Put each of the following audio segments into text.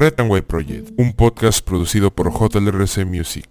Red and White Project, un podcast producido por JLRC Music.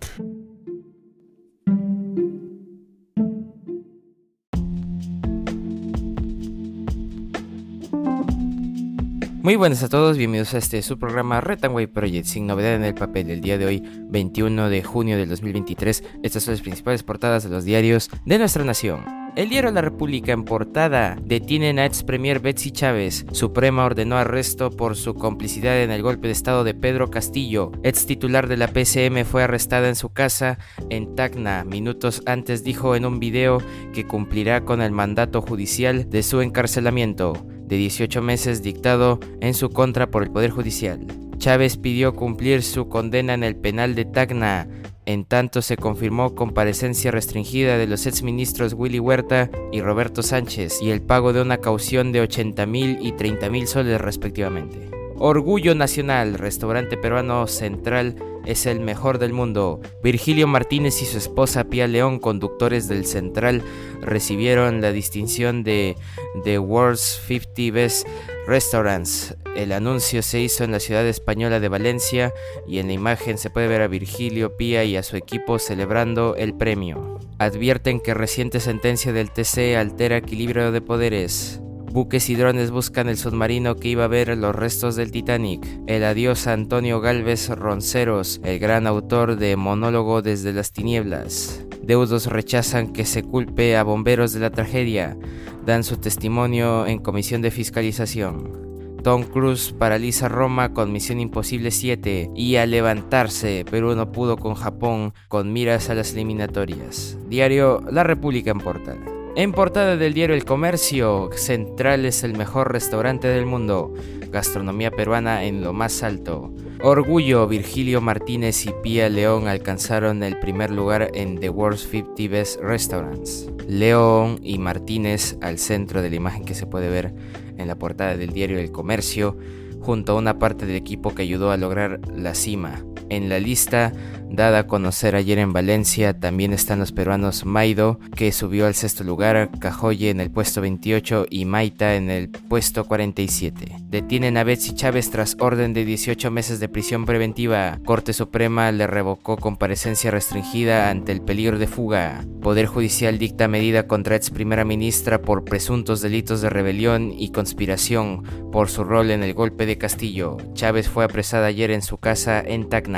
Muy buenas a todos, bienvenidos a este su programa White Project, sin novedad en el papel. El día de hoy, 21 de junio del 2023, estas son las principales portadas de los diarios de nuestra nación. El diario La República en portada detienen a ex premier Betsy Chávez. Suprema ordenó arresto por su complicidad en el golpe de estado de Pedro Castillo. Ex titular de la PCM fue arrestada en su casa en Tacna. Minutos antes dijo en un video que cumplirá con el mandato judicial de su encarcelamiento de 18 meses dictado en su contra por el Poder Judicial. Chávez pidió cumplir su condena en el penal de Tacna en tanto se confirmó comparecencia restringida de los exministros Willy Huerta y Roberto Sánchez y el pago de una caución de 80 mil y 30 mil soles respectivamente. Orgullo Nacional, restaurante peruano central es el mejor del mundo. Virgilio Martínez y su esposa Pia León, conductores del Central, recibieron la distinción de The World's 50 Best Restaurants. El anuncio se hizo en la ciudad española de Valencia y en la imagen se puede ver a Virgilio Pia y a su equipo celebrando el premio. Advierten que reciente sentencia del TC altera equilibrio de poderes. Buques y drones buscan el submarino que iba a ver los restos del Titanic. El adiós a Antonio Galvez Ronceros, el gran autor de Monólogo desde las tinieblas. Deudos rechazan que se culpe a bomberos de la tragedia. Dan su testimonio en comisión de fiscalización. Tom Cruise paraliza Roma con Misión Imposible 7 y a levantarse, Perú no pudo con Japón con miras a las eliminatorias. Diario La República en portada. En portada del diario El Comercio, Central es el mejor restaurante del mundo, gastronomía peruana en lo más alto. Orgullo, Virgilio Martínez y Pía León alcanzaron el primer lugar en The World's 50 Best Restaurants. León y Martínez al centro de la imagen que se puede ver en la portada del diario El Comercio, junto a una parte del equipo que ayudó a lograr la cima. En la lista dada a conocer ayer en Valencia también están los peruanos Maido, que subió al sexto lugar, Cajoye en el puesto 28 y Maita en el puesto 47. Detienen a Betsy Chávez tras orden de 18 meses de prisión preventiva. Corte Suprema le revocó comparecencia restringida ante el peligro de fuga. Poder Judicial dicta medida contra ex primera ministra por presuntos delitos de rebelión y conspiración por su rol en el golpe de Castillo. Chávez fue apresada ayer en su casa en Tacna.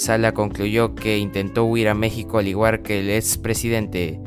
Sala concluyó que intentó huir a México al igual que el expresidente.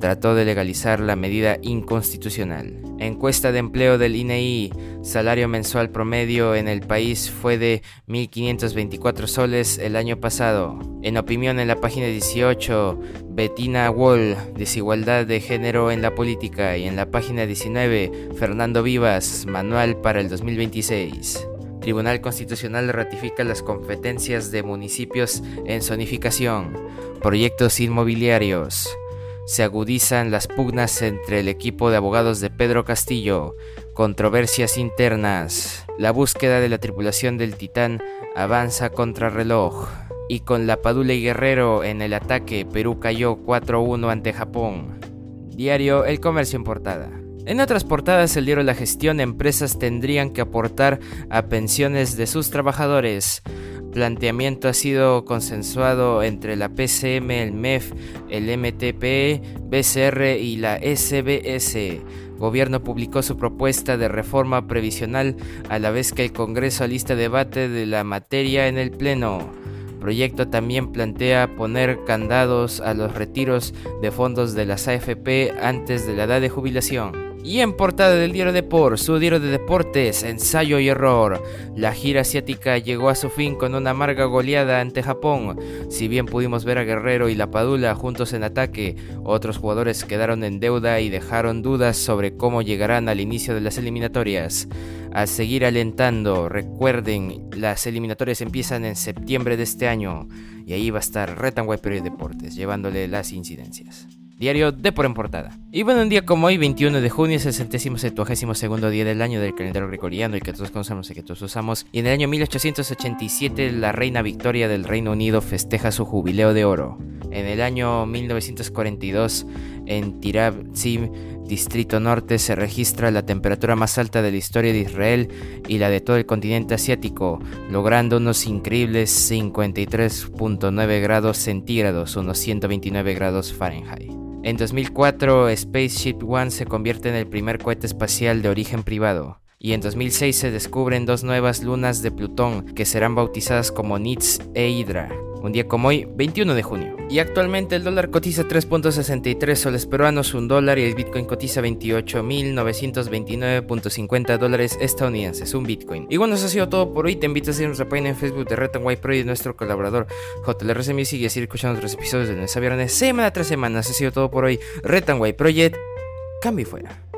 Trató de legalizar la medida inconstitucional. Encuesta de empleo del INEI, salario mensual promedio en el país fue de 1.524 soles el año pasado. En opinión en la página 18, Bettina Wall, desigualdad de género en la política. Y en la página 19, Fernando Vivas, manual para el 2026. Tribunal Constitucional ratifica las competencias de municipios en zonificación, proyectos inmobiliarios. Se agudizan las pugnas entre el equipo de abogados de Pedro Castillo, controversias internas. La búsqueda de la tripulación del Titán avanza contra reloj. Y con la Padula y Guerrero en el ataque, Perú cayó 4-1 ante Japón. Diario El Comercio en portada. En otras portadas, el diario La Gestión, empresas tendrían que aportar a pensiones de sus trabajadores. Planteamiento ha sido consensuado entre la PCM, el MEF, el MTP, BCR y la SBS. Gobierno publicó su propuesta de reforma previsional a la vez que el Congreso alista debate de la materia en el Pleno proyecto también plantea poner candados a los retiros de fondos de las AFP antes de la edad de jubilación. Y en portada del diario Deport, su diario de deportes, ensayo y error. La gira asiática llegó a su fin con una amarga goleada ante Japón. Si bien pudimos ver a Guerrero y La Padula juntos en ataque, otros jugadores quedaron en deuda y dejaron dudas sobre cómo llegarán al inicio de las eliminatorias. A seguir alentando, recuerden, las eliminatorias empiezan en septiembre de este año y ahí va a estar Retan Period Deportes llevándole las incidencias diario de por en portada. Y bueno, un día como hoy, 21 de junio, es el centésimo septuagésimo segundo día del año del calendario gregoriano y que todos conocemos y que todos usamos. Y en el año 1887, la reina Victoria del Reino Unido festeja su jubileo de oro. En el año 1942, en Tirab Tzim, Distrito Norte, se registra la temperatura más alta de la historia de Israel y la de todo el continente asiático, logrando unos increíbles 53.9 grados centígrados, unos 129 grados Fahrenheit. En 2004, Spaceship One se convierte en el primer cohete espacial de origen privado. Y en 2006 se descubren dos nuevas lunas de Plutón que serán bautizadas como Nitz e Hydra. Un día como hoy, 21 de junio. Y actualmente el dólar cotiza 3.63 soles peruanos, un dólar, y el Bitcoin cotiza 28.929.50 dólares estadounidenses, un Bitcoin. Y bueno, eso ha sido todo por hoy. Te invito a seguir nuestra página en Facebook de Red White Pro y nuestro colaborador JLRC Music y a seguir escuchando otros episodios de nuestra viernes semana tras semana. Eso ha sido todo por hoy. Red White Project, cambio fuera.